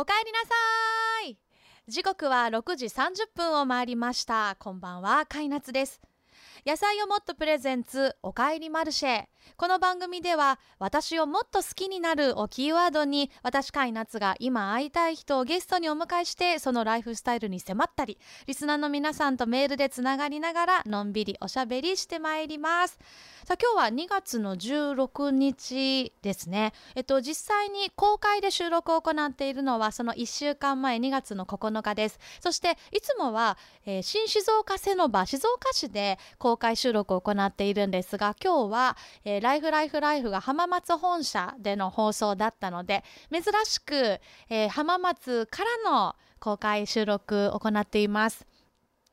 おかえりなさい。時刻は6時30分を回りました。こんばんはかいなつです。野菜をもっとプレゼンツおかえりマルシェ。この番組では私をもっと好きになるをキーワードに私かいなつが今会いたい人をゲストにお迎えしてそのライフスタイルに迫ったりリスナーの皆さんとメールでつながりながらのんびりおしゃべりしてまいります。さあ今日は2月の16日ですね。えっと実際に公開で収録を行っているのはその1週間前2月の9日です。そしていつもは、えー、新静岡セノバ静岡市で公開収録を行っているんですが今日は、えー、ライフライフライフが浜松本社での放送だったので珍しく、えー、浜松からの公開収録を行っています。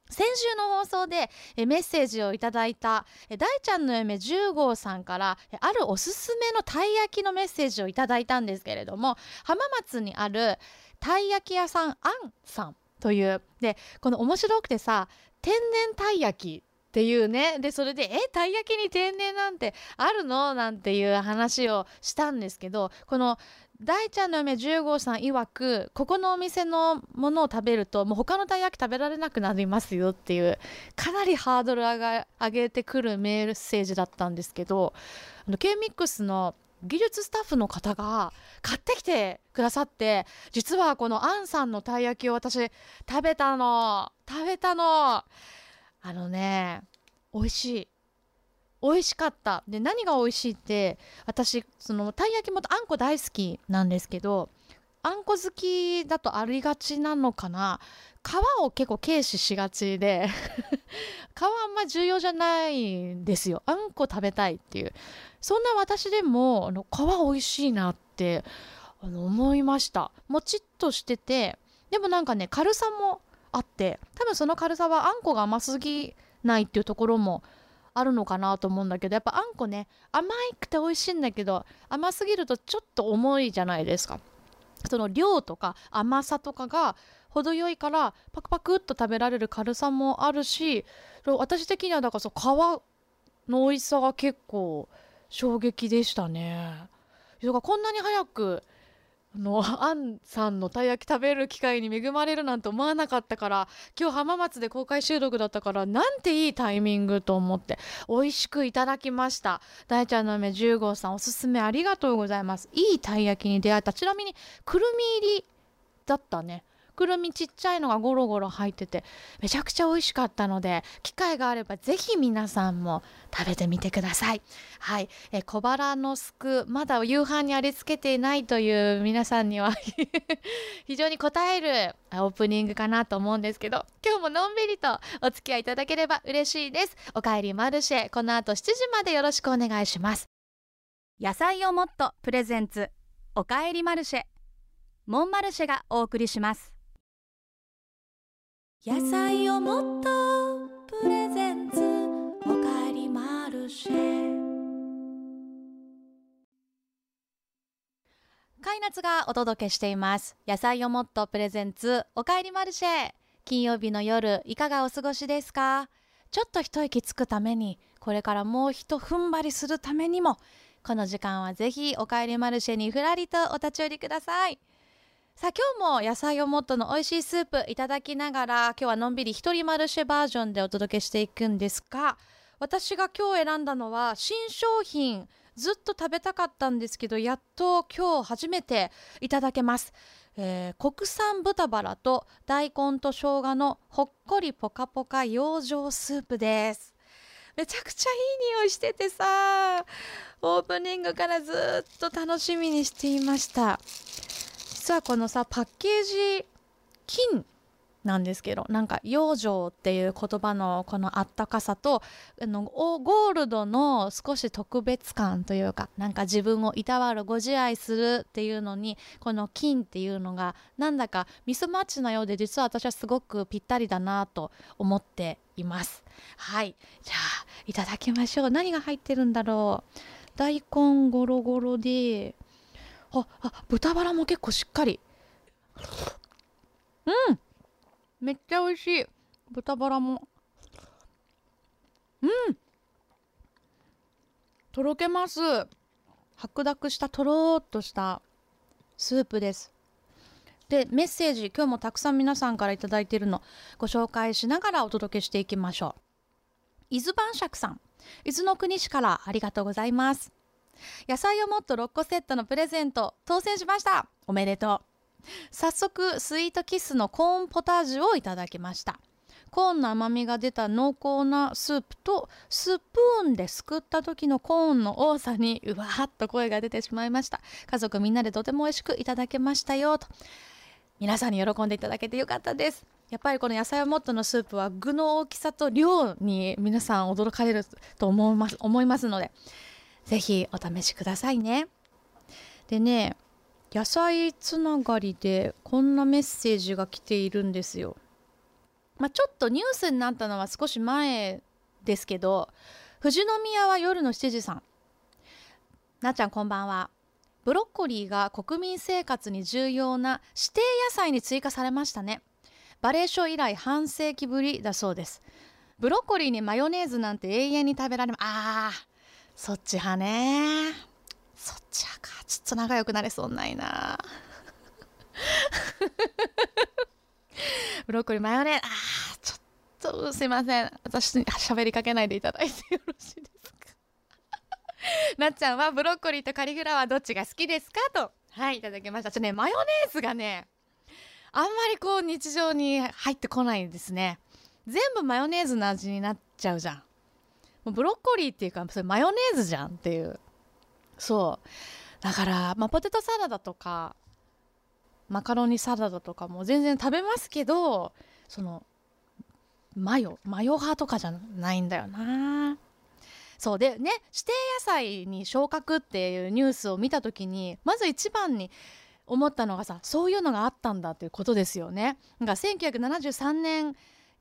先週の放送でメッセージをいただいた大ちゃんの嫁10号さんからあるおすすめのたい焼きのメッセージをいただいたんですけれども浜松にあるたい焼き屋さんあんさんというでこの面白くてさ天然たい焼きっていうね。でそれで「えたい焼きに天然なんてあるの?」なんていう話をしたんですけどこの大ちゃんの嫁10号さん曰くここのお店のものを食べるともう他のたい焼き食べられなくなりますよっていうかなりハードル上が上げてくるメッセージだったんですけどあの K-MIX の技術スタッフの方が買ってきてくださって実はこのアンさんのたい焼きを私食べたの。食べたの。あのね美味しい。美味しかった。で何が美味しいって私そのたい焼きもあんこ大好きなんですけどあんこ好きだとありがちなのかな。皮を結構軽視しがちで 皮あんま重要じゃないんですよ。あんこ食べたいっていう。そんな私でもあの皮美味しいなってあの思いました。もちっとしててでもなんかね軽さもあって多分その軽さはあんこが甘すぎないっていうところもあるのかなと思うんだけどやっぱあんこね甘くて美味しいんだけど甘すぎるとちょっと重いじゃないですかその量とか甘さとかが程よいからパクパクっと食べられる軽さもあるし私的にはだからそう皮の美味しさが結構衝撃でしたね。こんなに早くあのアンさんのたい焼き食べる機会に恵まれるなんて思わなかったから今日浜松で公開収録だったからなんていいタイミングと思って美味しくいただきました。大ちゃんの梅10号さんおすすめありがとうございます。いいたい焼きに出会えた。ちなみにくるみ入りだったね。くるみちっちゃいのがゴロゴロ入っててめちゃくちゃ美味しかったので機会があればぜひ皆さんも食べてみてください。はい。え小腹のすくまだ夕飯にありつけていないという皆さんには 非常に応えるオープニングかなと思うんですけど今日ものんびりとお付き合いいただければ嬉しいです。おかえりマルシェこの後7時までよろしくお願いします。野菜をもっとプレゼンツおかえりマルシェ。モンマルシェがお送りします。野菜をもっとプレゼンツおかえりマルシェカイナツがお届けしています。野菜をもっとプレゼンツおかえりマルシェ金曜日の夜いかがお過ごしですか？ちょっと一息つくためにこれからもう一踏ん張りするためにもこの時間はぜひおかえりマルシェにふらりとお立ち寄りください。さあ今日も野菜をもっとの美味しいスープいただきながら今日はのんびり一人マルシェバージョンでお届けしていくんですが私が今日選んだのは新商品ずっと食べたかったんですけどやっと今日初めていただけます、えー、国産豚バラと大根と生姜のほっこりポカポカ養生スープです。めちゃくちゃいい匂いしててさオープニングからずっと楽しみにしていました。実はこのさパッケージ金なんですけどなんか養生っていう言葉のこのあったかさとあのゴールドの少し特別感というかなんか自分をいたわるご自愛するっていうのにこの金っていうのがなんだかミスマッチなようで実は私はすごくぴったりだなと思っています。はい。じゃあいただきましょう。何が入ってるんだろう。大根ゴロゴロであ、あ、豚バラも結構しっかり。うん。めっちゃ美味しい。豚バラも。うん。とろけます。白濁したとろーっとしたスープです。でメッセージ今日もたくさん皆さんから頂いてるのご紹介しながらお届けしていきましょう伊豆晩酌さん伊豆の国市からありがとうございます野菜をもっと6個セットのプレゼント当選しました。おめでとう。早速スイートキスのコーンポタージュをいただきました。コーンの甘みが出た濃厚なスープとスプーンですくった時のコーンの多さにうわーっと声が出てしまいました。家族みんなでとても美味しくいただけましたよ。と皆さんに喜んでいただけてよかったです。やっぱりこの野菜をもっとのスープは具の大きさと量に皆さん驚かれると思います思いますので。ぜひお試しくださいね。でね野菜つながりでこんなメッセージが来ているんですよ。まあ、ちょっとニュースになったのは少し前ですけど富士宮は夜の7時さん。なっちゃんこんばんは。ブロッコリーが国民生活に重要な指定野菜に追加されましたね。バレーショー以来半世紀ぶりだそうです。ブロッコリーにマヨネーズなんて永遠に食べられまあーそっち派ね。そっち派か。ちょっと仲良くなれそうないな。ブロッコリーマヨネーズ。あーちょっとすいません。私に喋りかけないでいただいてよろしいですか？なっちゃんはブロッコリーとカリフラワーどっちが好きですか？と。はいいただきました。ちょねマヨネーズがねあんまりこう日常に入ってこないですね。全部マヨネーズの味になっちゃうじゃん。ブロッコリーっていうかそれマヨネーズじゃんっていう。そう。だから、まあ、ポテトサラダとかマカロニサラダとかも全然食べますけどそのマヨマヨ派とかじゃないんだよな。そう。でね指定野菜に昇格っていうニュースを見た時にまず一番に思ったのがさそういうのがあったんだっていうことですよね。が1973年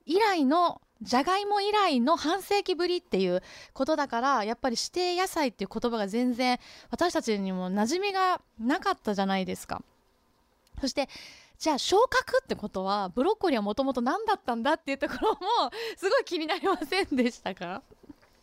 以来のじゃがいも以来の半世紀ぶりっていうことだからやっぱり指定野菜っていう言葉が全然私たちにも馴染みがなかったじゃないですか。そしてじゃあ昇格ってことはブロッコリーはもともと何だったんだっていうところもすごい気になりませんでしたか？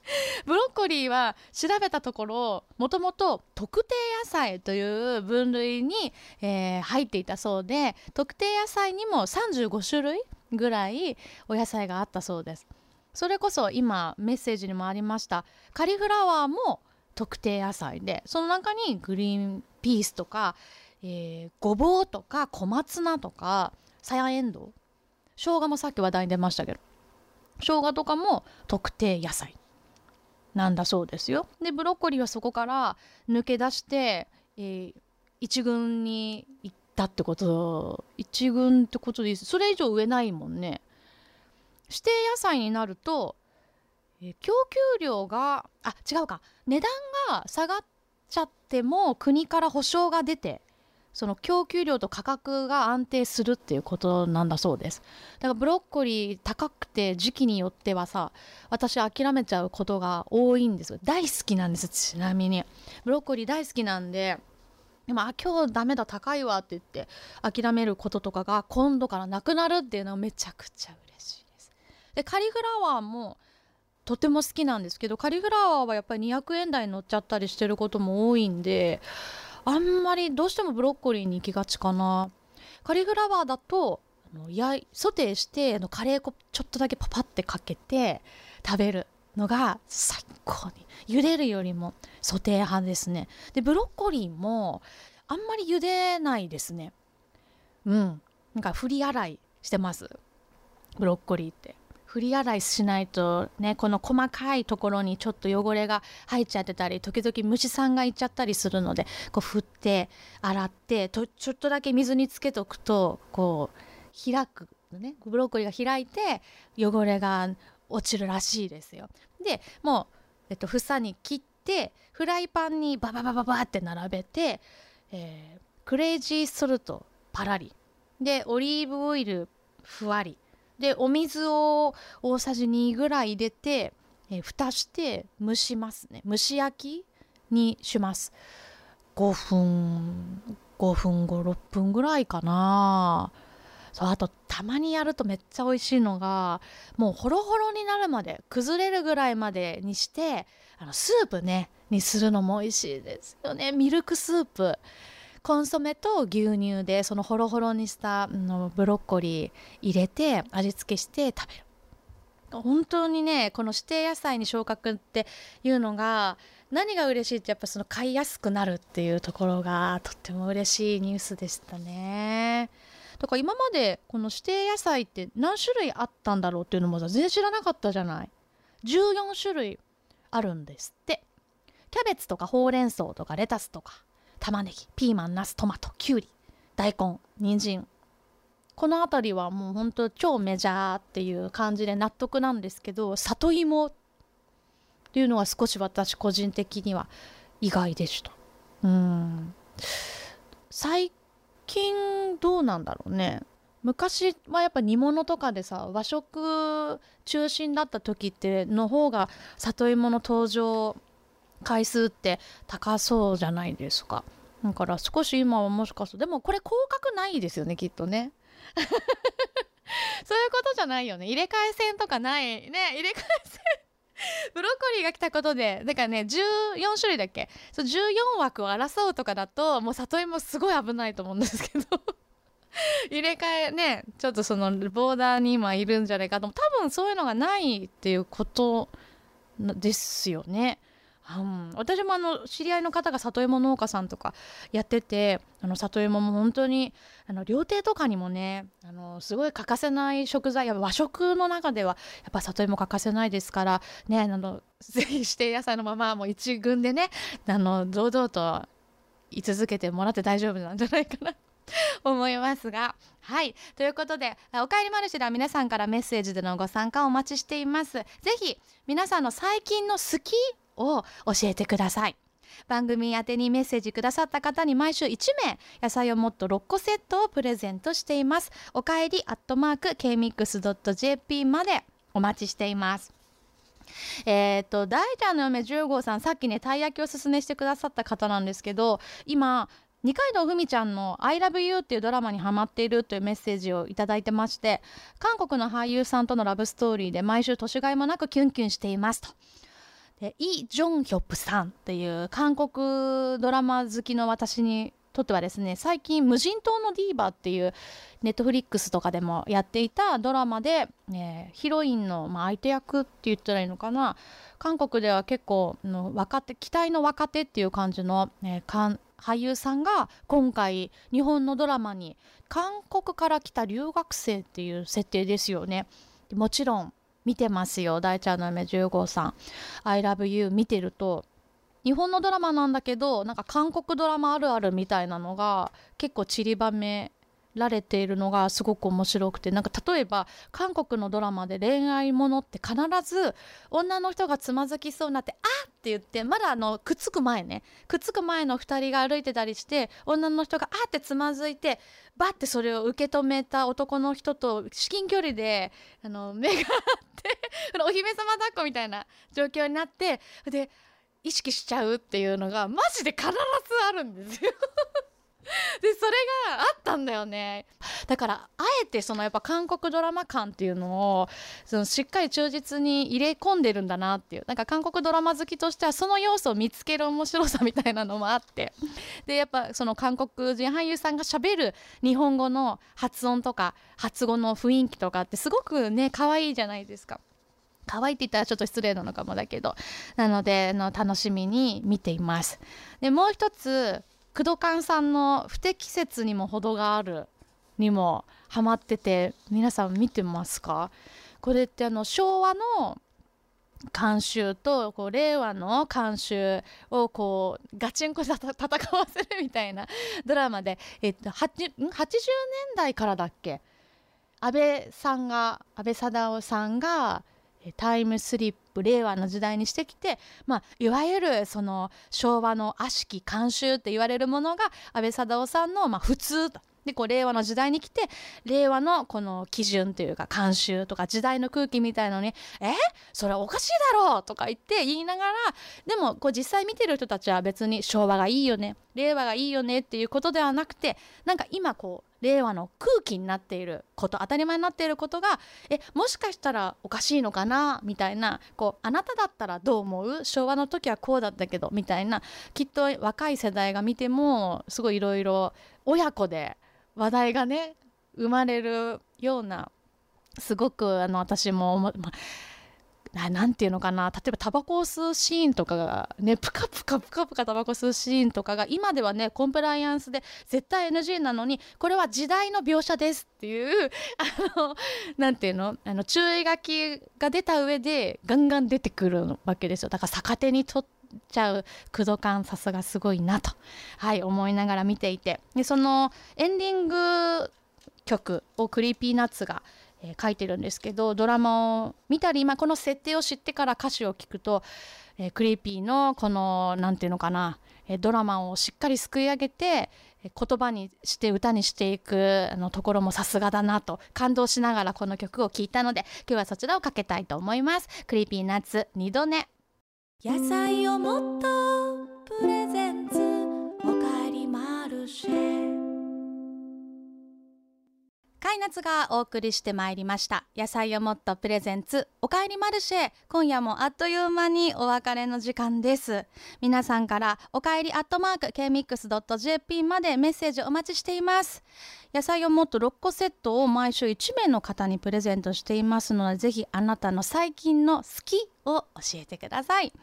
ブロッコリーは調べたところもともと特定野菜という分類に、えー、入っていたそうで特定野菜にも35種類ぐらいお野菜があったそうです。それこそ今メッセージにもありました。カリフラワーも特定野菜でその中にグリーンピースとかえー、ごぼうとか小松菜とかさやえんどう生姜もさっき話題に出ましたけど生姜とかも特定野菜なんだそうですよ。でブロッコリーはそこから抜け出して、えー、一軍に行ったってこと一軍ってことですそれ以上植えないもんね。指定野菜になると、え、供給量があ違うか。値段が下がっちゃっても国から保証が出てその供給量と価格が安定するっていうことなんだそうです。だからブロッコリー高くて時期によってはさ私諦めちゃうことが多いんです大好きなんですちなみに。ブロッコリー大好きなんででもあ今日ダメだ高いわって言って諦めることとかが今度からなくなるっていうのはめちゃくちゃ嬉しいです。でカリフラワーもとても好きなんですけどカリフラワーはやっぱり200円台に乗っちゃったりしてることも多いんであんまりどうしてもブロッコリーに行きがちかな。カリフラワーだとあのやソテーしてあのカレー粉ちょっとだけパパってかけて食べる。のが最高に。茹でるよりもソテー派ですね。でブロッコリーもあんまり茹でないですね。うん。なんか振り洗いしてます。ブロッコリーって。振り洗いしないとねこの細かいところにちょっと汚れが入っちゃってたり時々虫さんがいっちゃったりするのでこう振って洗ってとちょっとだけ水につけとくとこう開くね。ブロッコリーが開いて汚れが落ちるらしいですよ。でもう、えっと、房に切ってフライパンにバババババって並べて、えー、クレイジーソルトパラリ。でオリーブオイルふわり。でお水を大さじ2ぐらい入れて、えー、蓋して蒸しますね。蒸し焼きにします。5分5分56分ぐらいかな。そうあとたまにやるとめっちゃ美味しいのがもうホロホロになるまで崩れるぐらいまでにしてあのスープねにするのも美味しいですよね。ミルクスープ。コンソメと牛乳でそのホロホロにしたのブロッコリー入れて味付けして食べる。本当にねこの指定野菜に昇格っていうのが何が嬉しいってやっぱその買いやすくなるっていうところがとっても嬉しいニュースでしたね。だから今までこの指定野菜って何種類あったんだろうっていうのも全然知らなかったじゃない。14種類あるんですって。キャベツとかほうれん草とかレタスとか。玉ねぎピーマンナストマトきゅうり大根人参。この辺りはもう本当超メジャーっていう感じで納得なんですけど里芋っていうのは少し私個人的には意外でした。うん。最近どうなんだろうね。昔はやっぱ煮物とかでさ和食中心だった時っての方が里芋の登場回数って高そうじゃないですか。だから少し今はもしかするとでもこれ広角ないですよねきっとね。そういうことじゃないよね。入れ替え戦とかないね。入れ替え戦 ブロッコリーが来たことでだからね14種類だっけ？そう14枠を争うとかだともう里芋すごい危ないと思うんですけど。入れ替えねちょっとそのボーダーに今いるんじゃないかと。多分そういうのがないっていうことですよね。うん、私もあの知り合いの方が里芋農家さんとかやっててあの里芋も本当にあの料亭とかにもねあのすごい欠かせない食材や和食の中ではやっぱ里芋欠かせないですからねあのぜひ指定野菜のままもう一軍でねあの堂々と居続けてもらって大丈夫なんじゃないかな。思いますが。はい。ということで「おかえりマルシェ」では皆さんからメッセージでのご参加をお待ちしています。ぜひ皆さんの最近の好きを教えてください。番組宛にメッセージくださった方に毎週1名野菜をもっと6個セットをプレゼントしています。おかえりアットマーク kmix.jp までお待ちしています。えー、っと大ちゃんの嫁10号さんさっきねたい焼きをおすすめしてくださった方なんですけど今二階堂ふみちゃんの「ILOVEYOU」っていうドラマにハマっているというメッセージを頂いてまして韓国の俳優さんとのラブストーリーで毎週年がいもなくキュンキュンしていますと。イ・ジョンヒョプさんっていう韓国ドラマ好きの私にとってはですね最近「無人島のディーバ」っていうネットフリックスとかでもやっていたドラマで、ね、ヒロインの、まあ、相手役って言ったらいいのかな韓国では結構の若手期待の若手っていう感じの、ね、俳優さんが今回日本のドラマに韓国から来た留学生っていう設定ですよね。もちろん見てますよ大ちゃんの夢15さん「ILOVEYOU」見てると日本のドラマなんだけどなんか韓国ドラマあるあるみたいなのが結構散りばめられているのがすごく面白くてなんか例えば韓国のドラマで恋愛ものって必ず女の人がつまずきそうになって「あっ!」って言ってまだあのくっつく前ねくっつく前の2人が歩いてたりして女の人が「あっ!」てつまずいてバッてそれを受け止めた男の人と至近距離であの目が合ってお姫様抱っこみたいな状況になってで意識しちゃうっていうのがマジで必ずあるんですよでそれがあったんだよね。だからあえてそのやっぱ韓国ドラマ感っていうのをそのしっかり忠実に入れ込んでるんだなっていう。なんか韓国ドラマ好きとしてはその要素を見つける面白さみたいなのもあって。でやっぱその韓国人俳優さんがしゃべる日本語の発音とか発語の雰囲気とかってすごくね可愛いじゃないですか。可愛いって言ったらちょっと失礼なのかもだけど。なのであの楽しみに見ています。でもう一つ工藤館さんの不適切にも程があるにもハマってて皆さん見てますか？これってあの昭和の監修とこう令和の監修をこうガチンコで戦わせるみたいな ドラマで、えっと、80, 年代からだっけ？安倍さんが安倍貞夫さんがタイムスリッププ令和の時代にしてきて、まあ、いわゆるその昭和の悪しき慣習って言われるものが安倍貞夫さんのまあ普通と。でこう令和の時代に来て令和のこの基準というか慣習とか時代の空気みたいのに「えそれおかしいだろ!」うとか言って言いながらでもこう実際見てる人たちは別に昭和がいいよね令和がいいよねっていうことではなくてなんか今こう令和の空気になっていること当たり前になっていることがえもしかしたらおかしいのかなみたいなこうあなただったらどう思う？昭和の時はこうだったけどみたいなきっと若い世代が見てもすごいいろいろ親子で話題がね生まれるようなすごくあの私も、まなんていうのかな。例えばタバコを吸うシーンとかがねプカプカプカプカタバコ吸うシーンとかが今ではねコンプライアンスで絶対 NG なのにこれは時代の描写ですっていう あのなんていうの？あの注意書きが出た上でガンガン出てくるわけですよ。だから逆手に取っちゃうクドカンさすがすごいなと、はい、思いながら見ていて。でそのエンディング曲を Creepy Nuts がえー、書いてるんですけどドラマを見たり、まあ、この設定を知ってから歌詞を聞くと、えー、 Creepy のこの何て言うのかな、えー、ドラマをしっかりすくい上げて言葉にして歌にしていくあのところもさすがだなと感動しながらこの曲を聴いたので今日はそちらをかけたいと思います。 Creepy Nuts 二度寝。野菜をもっと presents。カイナツがお送りしてまいりました。野菜をもっと presents おかえりマルシェ。今夜もあっという間にお別れの時間です。皆さんからおかえりアットマーク kmix.jp までメッセージお待ちしています。野菜をもっと6個セットを毎週1名の方にプレゼントしていますのでぜひあなたの最近の好きを教えてください。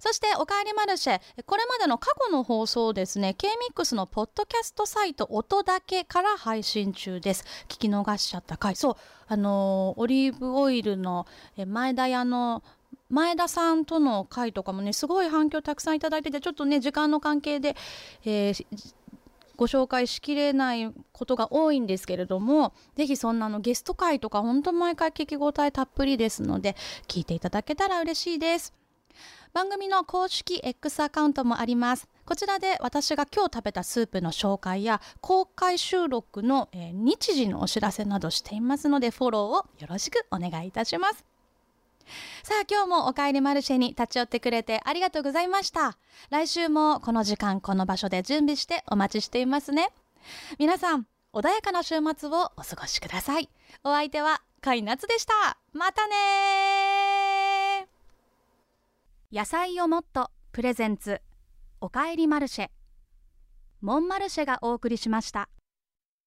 そしておかえりマルシェこれまでの過去の放送ですね K-MIX のポッドキャストサイト音だけから配信中です。聞き逃しちゃった回。そうあのオリーブオイルの前田屋の前田さんとの回とかもねすごい反響たくさんいただいててちょっとね時間の関係で、えー、ご紹介しきれないことが多いんですけれども是非そんなのゲスト会とか本当毎回聞き応えたっぷりですので聞いていただけたら嬉しいです。番組の公式 X アカウントもあります。こちらで私が今日食べたスープの紹介や公開収録の、日時のお知らせなどしていますのでフォローをよろしくお願いいたします。さあ今日もおかえりマルシェに立ち寄ってくれてありがとうございました。来週もこの時間この場所で準備してお待ちしていますね。皆さん穏やかな週末をお過ごしください。お相手はカイナツでした。またね野菜をもっとプレゼンツ。おかえりマルシェ。モンマルシェがお送りしました。